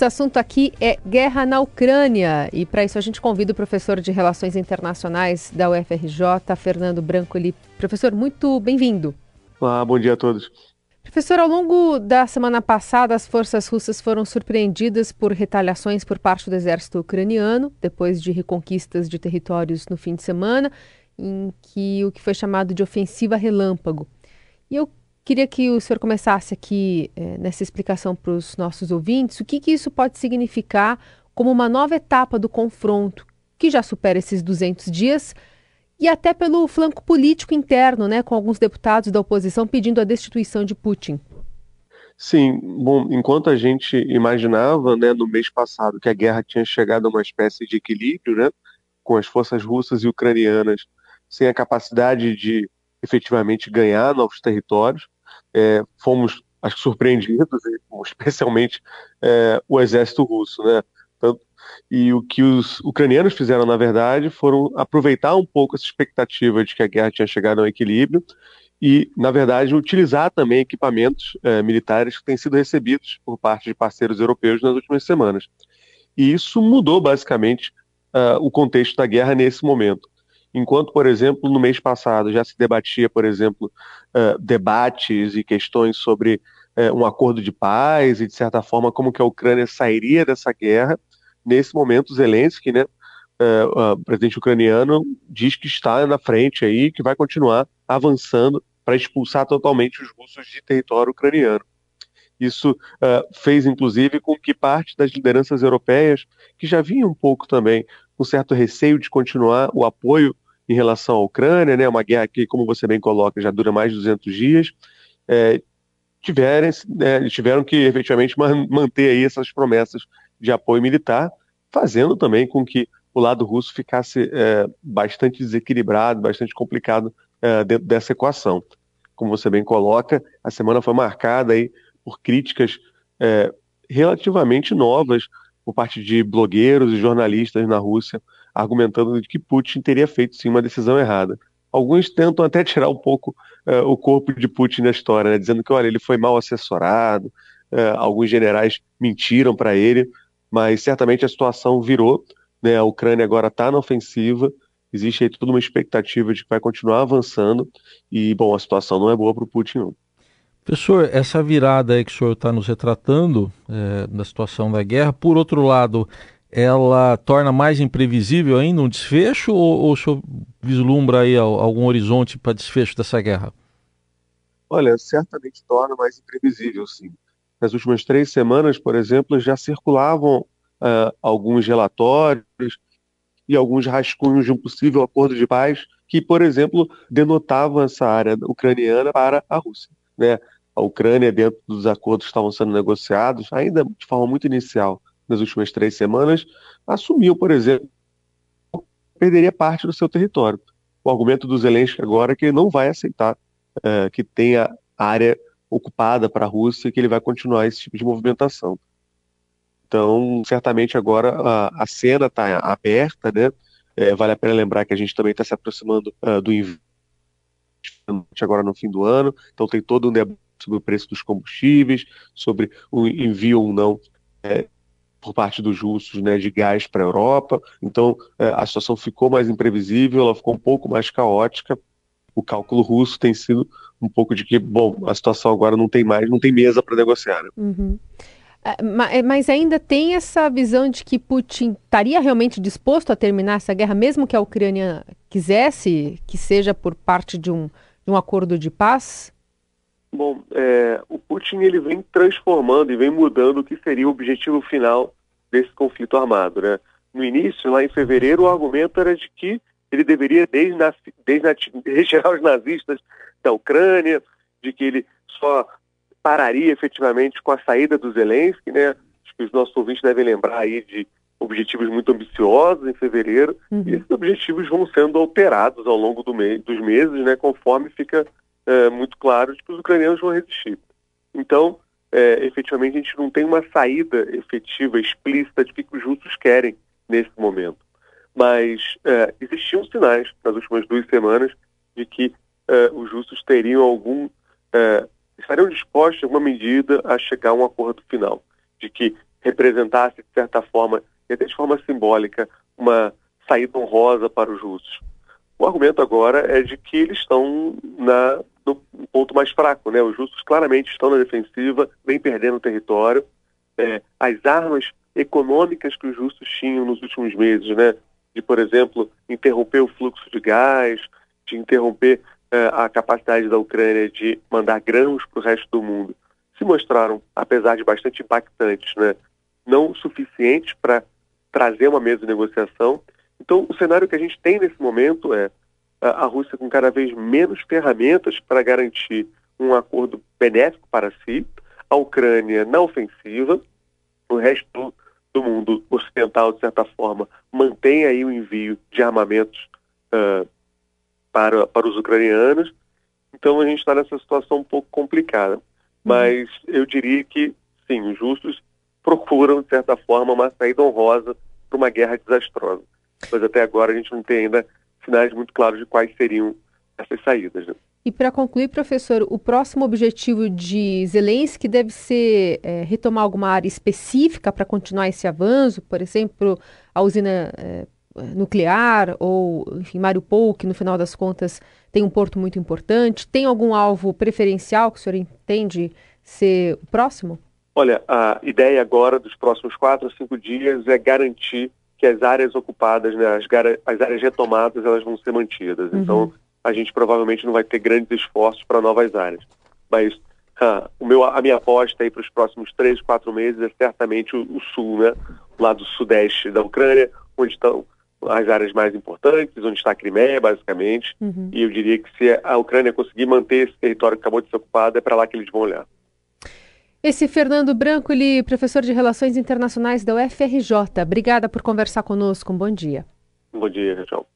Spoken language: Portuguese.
Nosso assunto aqui é guerra na Ucrânia e para isso a gente convida o professor de Relações Internacionais da UFRJ, Fernando Brancoli. Professor, muito bem-vindo. Olá, bom dia a todos. Professor, ao longo da semana passada, as forças russas foram surpreendidas por retaliações por parte do exército ucraniano, depois de reconquistas de territórios no fim de semana, em que o que foi chamado de ofensiva relâmpago. E eu queria que o senhor começasse aqui é, nessa explicação para os nossos ouvintes, o que, que isso pode significar como uma nova etapa do confronto, que já supera esses 200 dias, e até pelo flanco político interno, né, com alguns deputados da oposição pedindo a destituição de Putin. Sim, bom, enquanto a gente imaginava, né, no mês passado, que a guerra tinha chegado a uma espécie de equilíbrio, né, com as forças russas e ucranianas sem a capacidade de efetivamente ganhar novos territórios, é, fomos, acho que, surpreendidos, especialmente é, o exército russo, né, tanto e o que os ucranianos fizeram, na verdade, foram aproveitar um pouco essa expectativa de que a guerra tinha chegado a um equilíbrio e, na verdade, utilizar também equipamentos eh, militares que têm sido recebidos por parte de parceiros europeus nas últimas semanas. E isso mudou, basicamente, uh, o contexto da guerra nesse momento. Enquanto, por exemplo, no mês passado já se debatia, por exemplo, uh, debates e questões sobre uh, um acordo de paz e, de certa forma, como que a Ucrânia sairia dessa guerra, nesse momento, Zelensky, né, uh, uh, presidente ucraniano, diz que está na frente aí, que vai continuar avançando para expulsar totalmente os russos de território ucraniano. Isso uh, fez, inclusive, com que parte das lideranças europeias, que já vinham um pouco também com certo receio de continuar o apoio em relação à Ucrânia, né, uma guerra que, como você bem coloca, já dura mais de 200 dias, é, tiverem, é, tiveram que efetivamente manter aí essas promessas de apoio militar, fazendo também com que o lado russo ficasse é, bastante desequilibrado, bastante complicado é, dentro dessa equação. Como você bem coloca, a semana foi marcada aí por críticas é, relativamente novas por parte de blogueiros e jornalistas na Rússia, argumentando de que Putin teria feito sim uma decisão errada. Alguns tentam até tirar um pouco é, o corpo de Putin da história, né, dizendo que olha, ele foi mal assessorado, é, alguns generais mentiram para ele, mas certamente a situação virou, né? A Ucrânia agora está na ofensiva, existe aí toda uma expectativa de que vai continuar avançando e, bom, a situação não é boa para o Putin, não. Professor, essa virada aí que o senhor está nos retratando é, da situação da guerra, por outro lado, ela torna mais imprevisível ainda um desfecho ou, ou o senhor vislumbra aí algum horizonte para desfecho dessa guerra? Olha, certamente torna mais imprevisível, sim nas últimas três semanas, por exemplo, já circulavam uh, alguns relatórios e alguns rascunhos de um possível acordo de paz que, por exemplo, denotavam essa área ucraniana para a Rússia. Né? A Ucrânia, dentro dos acordos que estavam sendo negociados, ainda de forma muito inicial, nas últimas três semanas, assumiu, por exemplo, perderia parte do seu território. O argumento do Zelensky agora é que ele não vai aceitar uh, que tenha área ocupada para a Rússia que ele vai continuar esse tipo de movimentação. Então, certamente agora a, a cena está aberta, né? É, vale a pena lembrar que a gente também está se aproximando uh, do inverno agora no fim do ano, então tem todo um debate sobre o preço dos combustíveis, sobre o envio ou não é, por parte dos russos né, de gás para a Europa. Então é, a situação ficou mais imprevisível, ela ficou um pouco mais caótica. O cálculo russo tem sido um pouco de que, bom, a situação agora não tem mais, não tem mesa para negociar. Né? Uhum. É, é, mas ainda tem essa visão de que Putin estaria realmente disposto a terminar essa guerra, mesmo que a Ucrânia quisesse que seja por parte de um, de um acordo de paz? Bom, é, o Putin ele vem transformando e vem mudando o que seria o objetivo final desse conflito armado. Né? No início, lá em fevereiro, o argumento era de que ele deveria retirar os nazistas da Ucrânia, de que ele só pararia efetivamente com a saída do Zelensky, né? Acho que os nossos ouvintes devem lembrar aí de objetivos muito ambiciosos em fevereiro, uhum. e esses objetivos vão sendo alterados ao longo do dos meses, né? Conforme fica é, muito claro de que os ucranianos vão resistir. Então, é, efetivamente, a gente não tem uma saída efetiva, explícita de que os russos querem nesse momento. Mas é, existiam sinais nas últimas duas semanas de que é, os russos teriam algum. Estariam dispostos, em alguma medida, a chegar a um acordo final. De que representasse, de certa forma, e até de forma simbólica, uma saída honrosa para os russos. O argumento agora é de que eles estão na, no ponto mais fraco, né? Os russos claramente estão na defensiva, vem perdendo território. É, as armas econômicas que os russos tinham nos últimos meses, né? De, por exemplo, interromper o fluxo de gás, de interromper a capacidade da Ucrânia de mandar grãos para o resto do mundo, se mostraram, apesar de bastante impactantes, né? Não suficientes para trazer uma mesa de negociação. Então, o cenário que a gente tem nesse momento é a Rússia com cada vez menos ferramentas para garantir um acordo benéfico para si, a Ucrânia na ofensiva, o resto do mundo ocidental, de certa forma, mantém aí o envio de armamentos uh, para, para os ucranianos. Então a gente está nessa situação um pouco complicada. Uhum. Mas eu diria que, sim, os justos procuram, de certa forma, uma saída honrosa para uma guerra desastrosa. Mas até agora a gente não tem ainda sinais muito claros de quais seriam essas saídas. Né? E para concluir, professor, o próximo objetivo de Zelensky deve ser é, retomar alguma área específica para continuar esse avanço, por exemplo, a usina é, nuclear ou, enfim, Mariupol, que no final das contas tem um porto muito importante. Tem algum alvo preferencial que o senhor entende ser o próximo? Olha, a ideia agora dos próximos quatro ou cinco dias é garantir que as áreas ocupadas, né, as, as áreas retomadas, elas vão ser mantidas. Uhum. Então, a gente provavelmente não vai ter grandes esforços para novas áreas. Mas o meu, a minha aposta aí para os próximos três, quatro meses é certamente o, o, sul, né? O lado sudeste da Ucrânia, onde estão as áreas mais importantes, onde está a Crimeia, basicamente. Uhum. E eu diria que se a Ucrânia conseguir manter esse território que acabou de ser ocupado, é para lá que eles vão olhar. Esse Fernando Branco, ele professor de Relações Internacionais da UFRJ. Obrigada por conversar conosco. Um bom dia. Bom dia, João.